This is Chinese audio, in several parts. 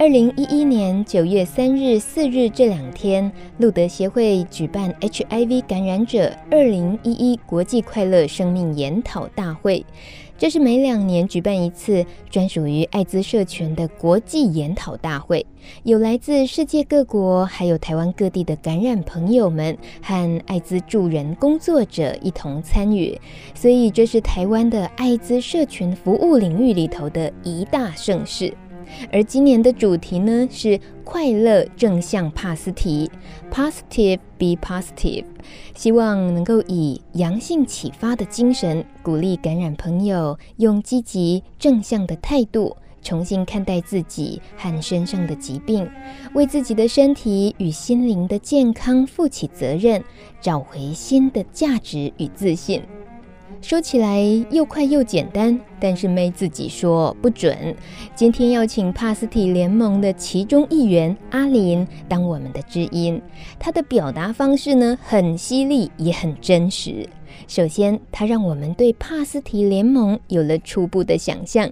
二零一一年九月三日、四日这两天，路德协会举办 HIV 感染者二零一一国际快乐生命研讨大会。这是每两年举办一次专属于艾滋社群的国际研讨大会，有来自世界各国，还有台湾各地的感染朋友们和艾滋助人工作者一同参与，所以这是台湾的艾滋社群服务领域里头的一大盛事。而今年的主题呢，是快乐正向帕斯提。（Positive Be Positive），希望能够以阳性启发的精神，鼓励感染朋友用积极正向的态度，重新看待自己和身上的疾病，为自己的身体与心灵的健康负起责任，找回新的价值与自信。说起来又快又简单，但是妹自己说不准。今天要请帕斯提联盟的其中一员阿林当我们的知音，他的表达方式呢，很犀利也很真实。首先，他让我们对帕斯提联盟有了初步的想象。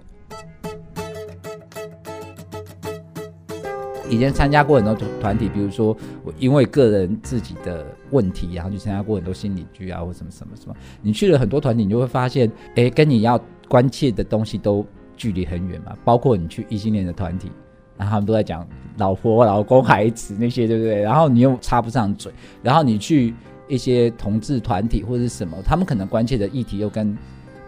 以前参加过很多团体，比如说我因为个人自己的问题，然后去参加过很多心理剧啊，或什么什么什么。你去了很多团体，你就会发现，哎，跟你要关切的东西都距离很远嘛。包括你去异性恋的团体，然后他们都在讲老婆、老公、孩子那些，对不对？然后你又插不上嘴。然后你去一些同志团体或者什么，他们可能关切的议题又跟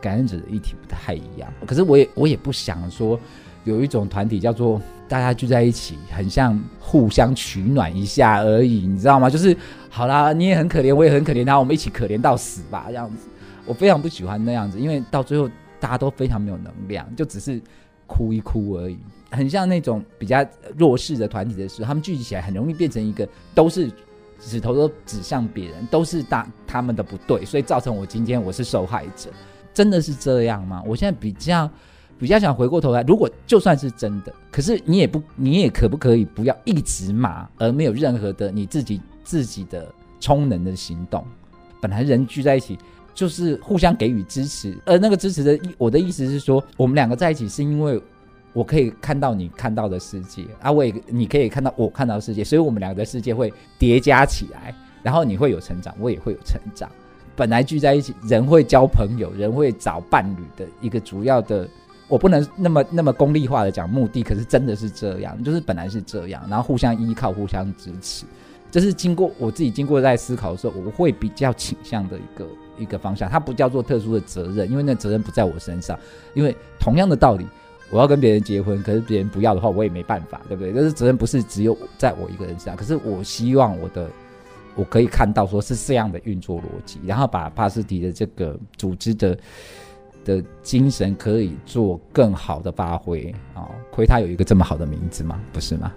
感染者的议题不太一样。可是我也我也不想说。有一种团体叫做大家聚在一起，很像互相取暖一下而已，你知道吗？就是好啦，你也很可怜，我也很可怜，然后我们一起可怜到死吧，这样子。我非常不喜欢那样子，因为到最后大家都非常没有能量，就只是哭一哭而已。很像那种比较弱势的团体的时候，他们聚集起来很容易变成一个都是指头都指向别人，都是大他们的不对，所以造成我今天我是受害者。真的是这样吗？我现在比较。比较想回过头来，如果就算是真的，可是你也不，你也可不可以不要一直骂，而没有任何的你自己自己的充能的行动？本来人聚在一起就是互相给予支持，而那个支持的，我的意思是说，我们两个在一起是因为我可以看到你看到的世界，啊，我也你可以看到我看到世界，所以我们两个世界会叠加起来，然后你会有成长，我也会有成长。本来聚在一起，人会交朋友，人会找伴侣的一个主要的。我不能那么那么功利化的讲目的，可是真的是这样，就是本来是这样，然后互相依靠、互相支持，这是经过我自己经过在思考的时候，我会比较倾向的一个一个方向。它不叫做特殊的责任，因为那责任不在我身上。因为同样的道理，我要跟别人结婚，可是别人不要的话，我也没办法，对不对？就是责任不是只有在我一个人身上。可是我希望我的我可以看到，说是这样的运作逻辑，然后把帕斯提的这个组织的。的精神可以做更好的发挥啊！亏他有一个这么好的名字吗？不是吗？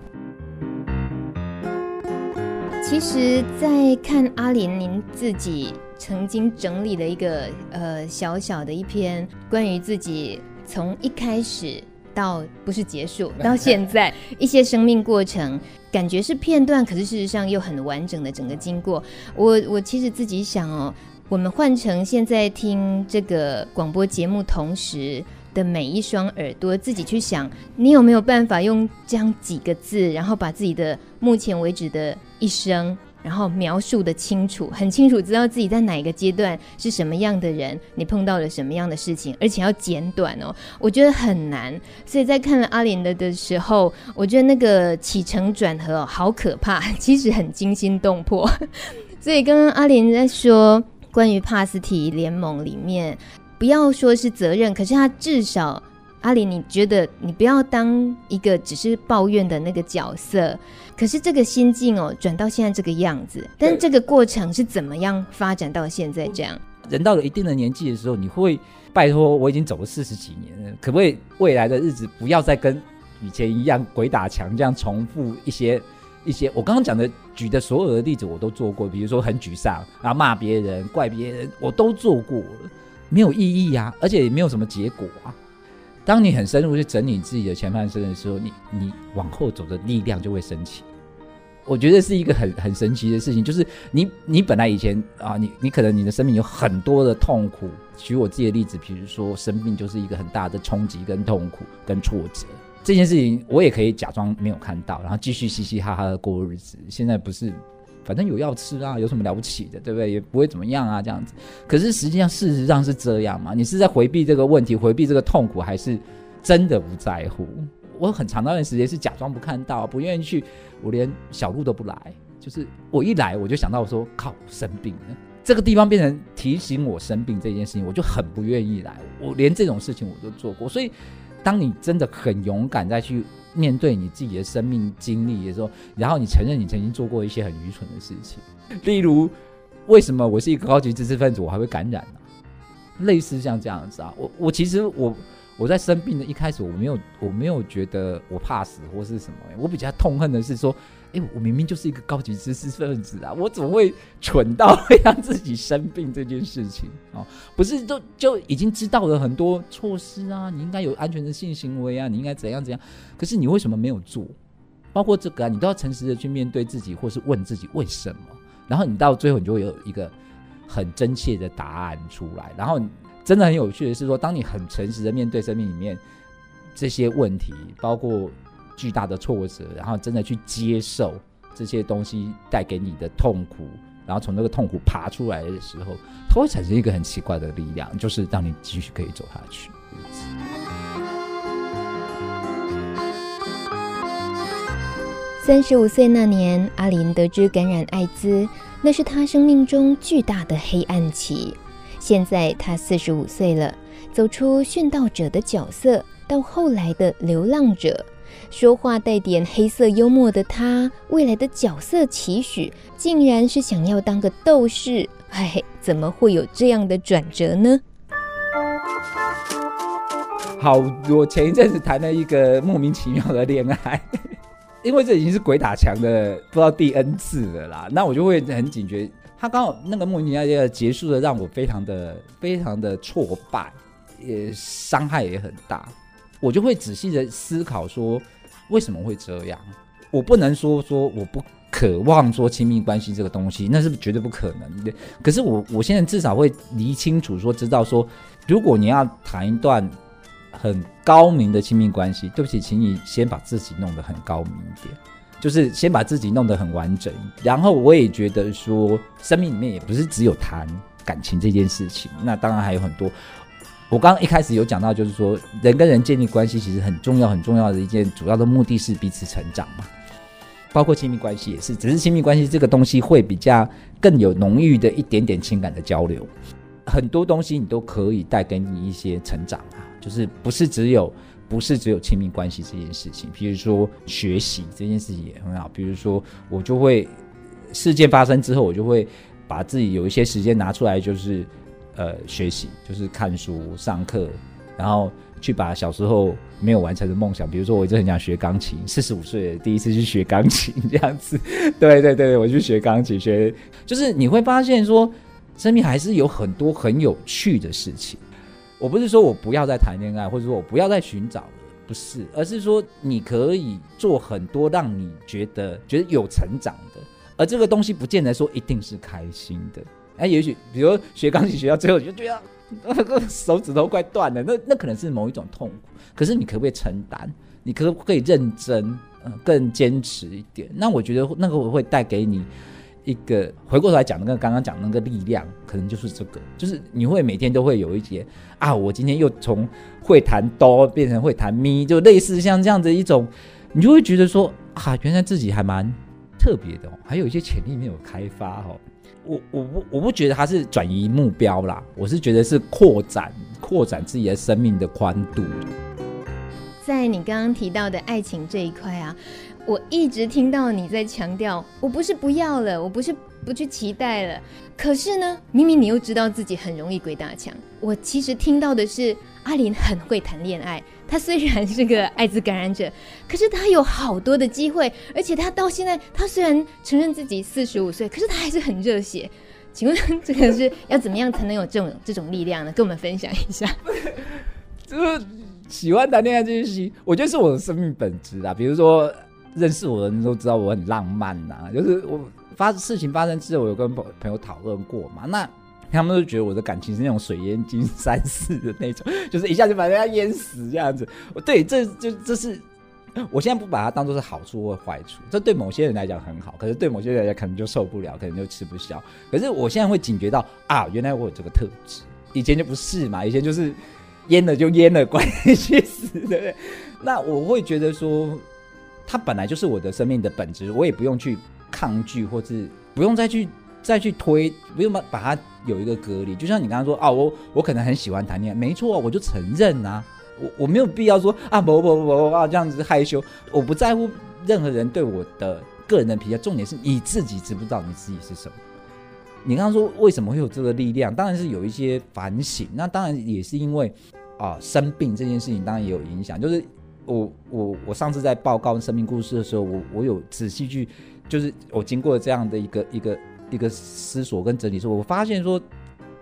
其实，在看阿林您自己曾经整理了一个呃小小的一篇关于自己从一开始到不是结束 到现在一些生命过程，感觉是片段，可是事实上又很完整的整个经过。我我其实自己想哦。我们换成现在听这个广播节目同时的每一双耳朵，自己去想，你有没有办法用这样几个字，然后把自己的目前为止的一生，然后描述得清楚，很清楚，知道自己在哪一个阶段是什么样的人，你碰到了什么样的事情，而且要简短哦，我觉得很难。所以在看了阿莲的的时候，我觉得那个起承转合，好可怕，其实很惊心动魄。所以刚刚阿莲在说。关于帕斯提联盟里面，不要说是责任，可是他至少，阿里，你觉得你不要当一个只是抱怨的那个角色。可是这个心境哦，转到现在这个样子，但是这个过程是怎么样发展到现在这样？人到了一定的年纪的时候，你会拜托，我已经走了四十几年了，可不可以未来的日子不要再跟以前一样鬼打墙这样重复一些一些我刚刚讲的举的所有的例子，我都做过。比如说很沮丧，然后骂别人、怪别人，我都做过，没有意义啊，而且也没有什么结果啊。当你很深入去整理自己的前半生的时候，你你往后走的力量就会升起。我觉得是一个很很神奇的事情，就是你你本来以前啊，你你可能你的生命有很多的痛苦。举我自己的例子，比如说生病就是一个很大的冲击跟痛苦跟挫折。这件事情我也可以假装没有看到，然后继续嘻嘻哈哈的过日子。现在不是，反正有药吃啊，有什么了不起的，对不对？也不会怎么样啊，这样子。可是实际上事实上是这样嘛？你是在回避这个问题，回避这个痛苦，还是真的不在乎？我很长一段时间是假装不看到，不愿意去，我连小路都不来。就是我一来，我就想到说，靠，生病了，这个地方变成提醒我生病这件事情，我就很不愿意来。我连这种事情我都做过，所以。当你真的很勇敢再去面对你自己的生命经历的时候，然后你承认你曾经做过一些很愚蠢的事情，例如为什么我是一个高级知识分子，我还会感染呢、类似像这样子啊，我我其实我。我在生病的一开始，我没有，我没有觉得我怕死或是什么。我比较痛恨的是说，哎，我明明就是一个高级知识分子啊，我怎么会蠢到会让自己生病这件事情？哦，不是，都就已经知道了很多措施啊，你应该有安全的性行为啊，你应该怎样怎样。可是你为什么没有做？包括这个啊，你都要诚实的去面对自己，或是问自己为什么。然后你到最后，你就会有一个很真切的答案出来。然后。真的很有趣的是说，当你很诚实的面对生命里面这些问题，包括巨大的挫折，然后真的去接受这些东西带给你的痛苦，然后从那个痛苦爬出来的时候，它会产生一个很奇怪的力量，就是让你继续可以走下去。三十五岁那年，阿琳得知感染艾滋，那是他生命中巨大的黑暗期。现在他四十五岁了，走出殉道者的角色，到后来的流浪者，说话带点黑色幽默的他，未来的角色期许，竟然是想要当个斗士。哎，怎么会有这样的转折呢？好，我前一阵子谈了一个莫名其妙的恋爱，因为这已经是鬼打墙的不知道第 N 次了啦，那我就会很警觉。他刚好那个莫名其妙的结束的，让我非常的非常的挫败，也伤害也很大。我就会仔细的思考说，为什么会这样？我不能说说我不渴望说亲密关系这个东西，那是绝对不可能的。可是我我现在至少会理清楚说，知道说，如果你要谈一段很高明的亲密关系，对不起，请你先把自己弄得很高明一点。就是先把自己弄得很完整，然后我也觉得说，生命里面也不是只有谈感情这件事情，那当然还有很多。我刚刚一开始有讲到，就是说人跟人建立关系其实很重要，很重要的一件主要的目的是彼此成长嘛，包括亲密关系也是，只是亲密关系这个东西会比较更有浓郁的一点点情感的交流，很多东西你都可以带给你一些成长啊，就是不是只有。不是只有亲密关系这件事情，比如说学习这件事情也很好。比如说，我就会事件发生之后，我就会把自己有一些时间拿出来，就是呃学习，就是看书、上课，然后去把小时候没有完成的梦想，比如说我一直很想学钢琴，四十五岁第一次去学钢琴这样子。对对对，我去学钢琴，学就是你会发现说，生命还是有很多很有趣的事情。我不是说我不要再谈恋爱，或者说我不要再寻找了，不是，而是说你可以做很多让你觉得觉得有成长的，而这个东西不见得说一定是开心的。哎，也许比如学钢琴学到最后就觉得那个 手指头快断了，那那可能是某一种痛苦。可是你可不可以承担？你可不可以认真？嗯，更坚持一点？那我觉得那个会带给你。一个回过头来讲，那个刚刚讲那个力量，可能就是这个，就是你会每天都会有一些啊，我今天又从会弹哆变成会弹咪，就类似像这样的一种，你就会觉得说啊，原来自己还蛮特别的哦，还有一些潜力没有开发哦。我我不我不觉得它是转移目标啦，我是觉得是扩展扩展自己的生命的宽度。在你刚刚提到的爱情这一块啊。我一直听到你在强调，我不是不要了，我不是不去期待了。可是呢，明明你又知道自己很容易鬼打墙。我其实听到的是阿林很会谈恋爱，他虽然是个艾滋感染者，可是他有好多的机会，而且他到现在，他虽然承认自己四十五岁，可是他还是很热血。请问这个是要怎么样才能有这种这种力量呢？跟我们分享一下。就是喜欢谈恋爱这件事情，我觉得是我的生命本质啊。比如说认识我的人都知道我很浪漫呐、啊，就是我发事情发生之后，我有跟朋朋友讨论过嘛。那他们都觉得我的感情是那种水淹金山寺的那种，就是一下就把人家淹死这样子。我对，这就这是。我现在不把它当做是好处或坏处，这对某些人来讲很好，可是对某些人来讲可能就受不了，可能就吃不消。可是我现在会警觉到啊，原来我有这个特质，以前就不是嘛，以前就是淹了就淹了，管你去死，对不对？那我会觉得说，它本来就是我的生命的本质，我也不用去抗拒，或是不用再去再去推，不用把把它有一个隔离。就像你刚刚说啊，我我可能很喜欢谈恋爱，没错，我就承认啊。我我没有必要说啊，不不不不啊，这样子害羞。我不在乎任何人对我的个人的评价，重点是你自己知不知道你自己是什么？你刚刚说为什么会有这个力量？当然是有一些反省。那当然也是因为啊，生病这件事情当然也有影响。就是我我我上次在报告生命故事的时候，我我有仔细去，就是我经过这样的一个一个一个思索跟整理，说我发现说。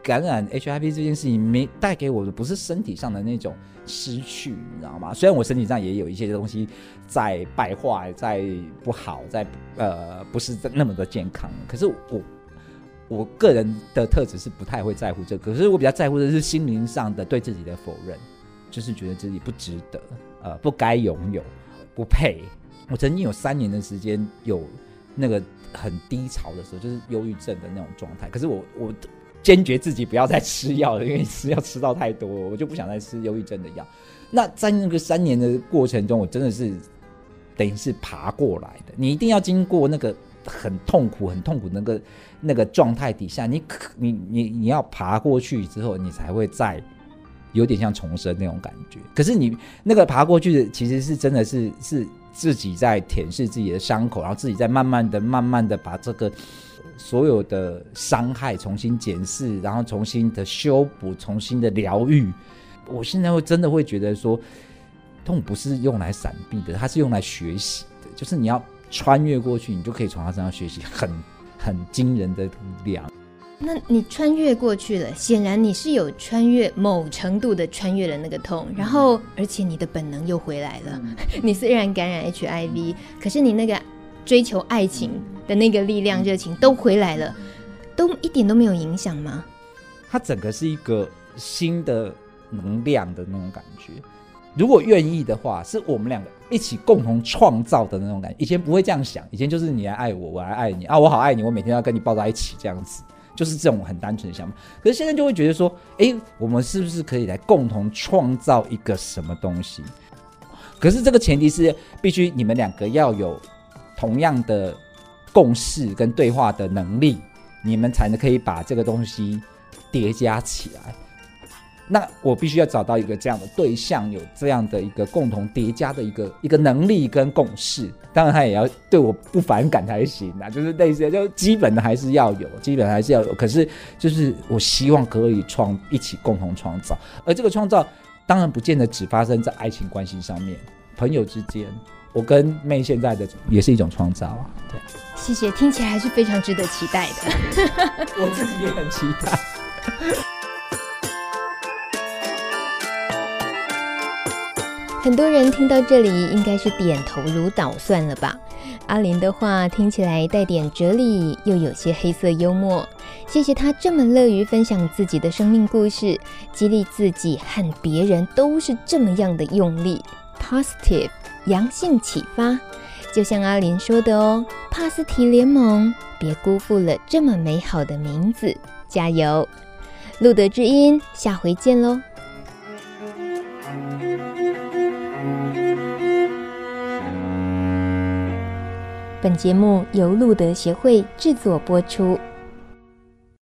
感染 HIV 这件事情没带给我的不是身体上的那种失去，你知道吗？虽然我身体上也有一些东西在败坏，在不好，在呃不是那么的健康，可是我我个人的特质是不太会在乎这个，可是我比较在乎的是心灵上的对自己的否认，就是觉得自己不值得，呃，不该拥有，不配。我曾经有三年的时间有那个很低潮的时候，就是忧郁症的那种状态，可是我我。坚决自己不要再吃药了，因为吃药吃到太多，我就不想再吃忧郁症的药。那在那个三年的过程中，我真的是等于是爬过来的。你一定要经过那个很痛苦、很痛苦那个那个状态底下，你你你你要爬过去之后，你才会再有点像重生那种感觉。可是你那个爬过去的，其实是真的是是自己在舔舐自己的伤口，然后自己在慢慢的、慢慢的把这个。所有的伤害重新检视，然后重新的修补，重新的疗愈。我现在会真的会觉得说，痛不是用来闪避的，它是用来学习的。就是你要穿越过去，你就可以从他身上学习很很惊人的量。那你穿越过去了，显然你是有穿越某程度的穿越了那个痛，然后而且你的本能又回来了。嗯、你虽然感染 HIV，可是你那个。追求爱情的那个力量、热情都回来了，都一点都没有影响吗？它整个是一个新的能量的那种感觉。如果愿意的话，是我们两个一起共同创造的那种感觉。以前不会这样想，以前就是你来爱我，我来爱你啊，我好爱你，我每天要跟你抱在一起这样子，就是这种很单纯的想法。可是现在就会觉得说，诶，我们是不是可以来共同创造一个什么东西？可是这个前提是必须你们两个要有。同样的共识跟对话的能力，你们才能可以把这个东西叠加起来。那我必须要找到一个这样的对象，有这样的一个共同叠加的一个一个能力跟共识。当然，他也要对我不反感才行啊，就是那些，就基本的还是要有，基本还是要有。可是，就是我希望可以创一起共同创造，而这个创造当然不见得只发生在爱情关系上面，朋友之间。我跟妹现在的也是一种创造啊，对，谢谢，听起来还是非常值得期待的。我自己也很期待。很多人听到这里应该是点头如捣蒜了吧？阿琳的话听起来带点哲理，又有些黑色幽默。谢谢他这么乐于分享自己的生命故事，激励自己和别人都是这么样的用力，positive。阳性启发，就像阿琳说的哦，帕斯提联盟，别辜负了这么美好的名字，加油！路德之音，下回见喽。本节目由路德协会制作播出。